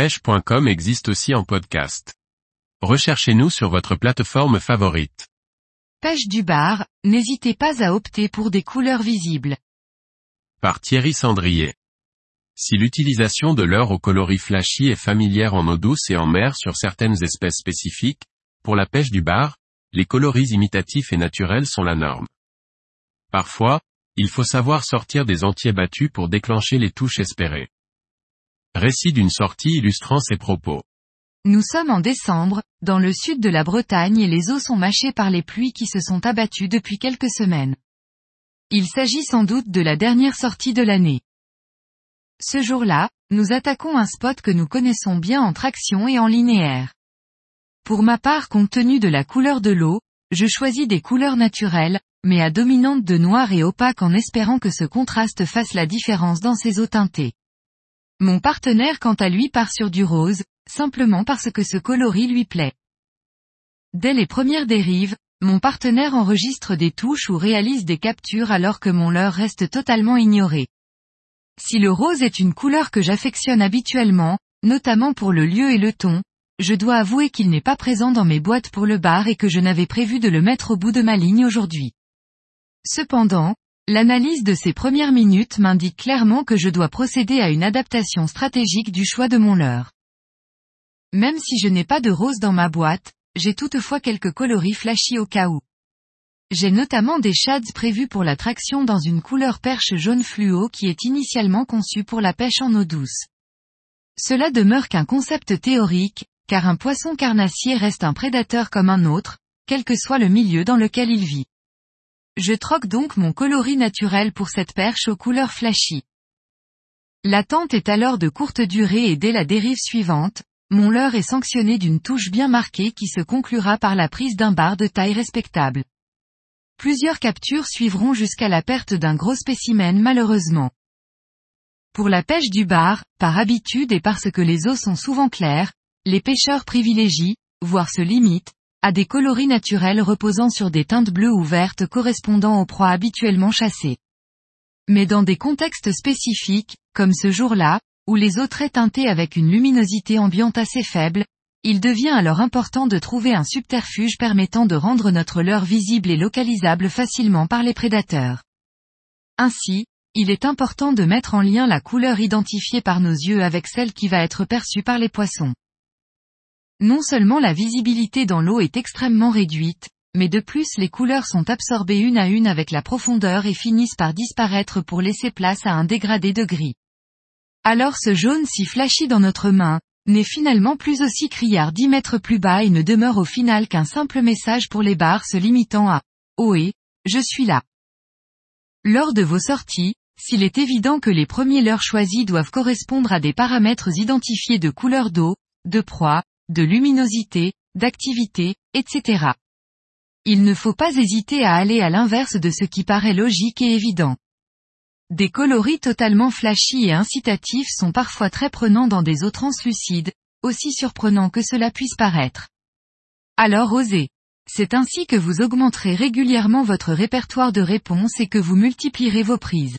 pêche.com existe aussi en podcast. Recherchez-nous sur votre plateforme favorite. Pêche du bar, n'hésitez pas à opter pour des couleurs visibles. Par Thierry Sandrier. Si l'utilisation de leurre au coloris flashy est familière en eau douce et en mer sur certaines espèces spécifiques, pour la pêche du bar, les coloris imitatifs et naturels sont la norme. Parfois, il faut savoir sortir des entiers battus pour déclencher les touches espérées. Récit d'une sortie illustrant ces propos. Nous sommes en décembre, dans le sud de la Bretagne et les eaux sont mâchées par les pluies qui se sont abattues depuis quelques semaines. Il s'agit sans doute de la dernière sortie de l'année. Ce jour-là, nous attaquons un spot que nous connaissons bien en traction et en linéaire. Pour ma part compte tenu de la couleur de l'eau, je choisis des couleurs naturelles, mais à dominante de noir et opaque en espérant que ce contraste fasse la différence dans ces eaux teintées. Mon partenaire quant à lui part sur du rose, simplement parce que ce coloris lui plaît. Dès les premières dérives, mon partenaire enregistre des touches ou réalise des captures alors que mon leurre reste totalement ignoré. Si le rose est une couleur que j'affectionne habituellement, notamment pour le lieu et le ton, je dois avouer qu'il n'est pas présent dans mes boîtes pour le bar et que je n'avais prévu de le mettre au bout de ma ligne aujourd'hui. Cependant, L'analyse de ces premières minutes m'indique clairement que je dois procéder à une adaptation stratégique du choix de mon leurre. Même si je n'ai pas de rose dans ma boîte, j'ai toutefois quelques coloris flashy au cas où. J'ai notamment des shads prévus pour la traction dans une couleur perche jaune fluo qui est initialement conçue pour la pêche en eau douce. Cela demeure qu'un concept théorique, car un poisson carnassier reste un prédateur comme un autre, quel que soit le milieu dans lequel il vit. Je troque donc mon coloris naturel pour cette perche aux couleurs flashy. L'attente est alors de courte durée et dès la dérive suivante, mon leurre est sanctionné d'une touche bien marquée qui se conclura par la prise d'un bar de taille respectable. Plusieurs captures suivront jusqu'à la perte d'un gros spécimen malheureusement. Pour la pêche du bar, par habitude et parce que les eaux sont souvent claires, les pêcheurs privilégient, voire se limitent, à des coloris naturels reposant sur des teintes bleues ou vertes correspondant aux proies habituellement chassées. Mais dans des contextes spécifiques, comme ce jour-là, où les eaux très teintées avec une luminosité ambiante assez faible, il devient alors important de trouver un subterfuge permettant de rendre notre leurre visible et localisable facilement par les prédateurs. Ainsi, il est important de mettre en lien la couleur identifiée par nos yeux avec celle qui va être perçue par les poissons. Non seulement la visibilité dans l'eau est extrêmement réduite, mais de plus les couleurs sont absorbées une à une avec la profondeur et finissent par disparaître pour laisser place à un dégradé de gris. Alors ce jaune si flashy dans notre main, n'est finalement plus aussi criard 10 mètres plus bas et ne demeure au final qu'un simple message pour les barres se limitant à « Ohé, je suis là ». Lors de vos sorties, s'il est évident que les premiers leurres choisis doivent correspondre à des paramètres identifiés de couleur d'eau, de proie, de luminosité, d'activité, etc. Il ne faut pas hésiter à aller à l'inverse de ce qui paraît logique et évident. Des coloris totalement flashy et incitatifs sont parfois très prenants dans des eaux translucides, aussi surprenants que cela puisse paraître. Alors osez. C'est ainsi que vous augmenterez régulièrement votre répertoire de réponses et que vous multiplierez vos prises.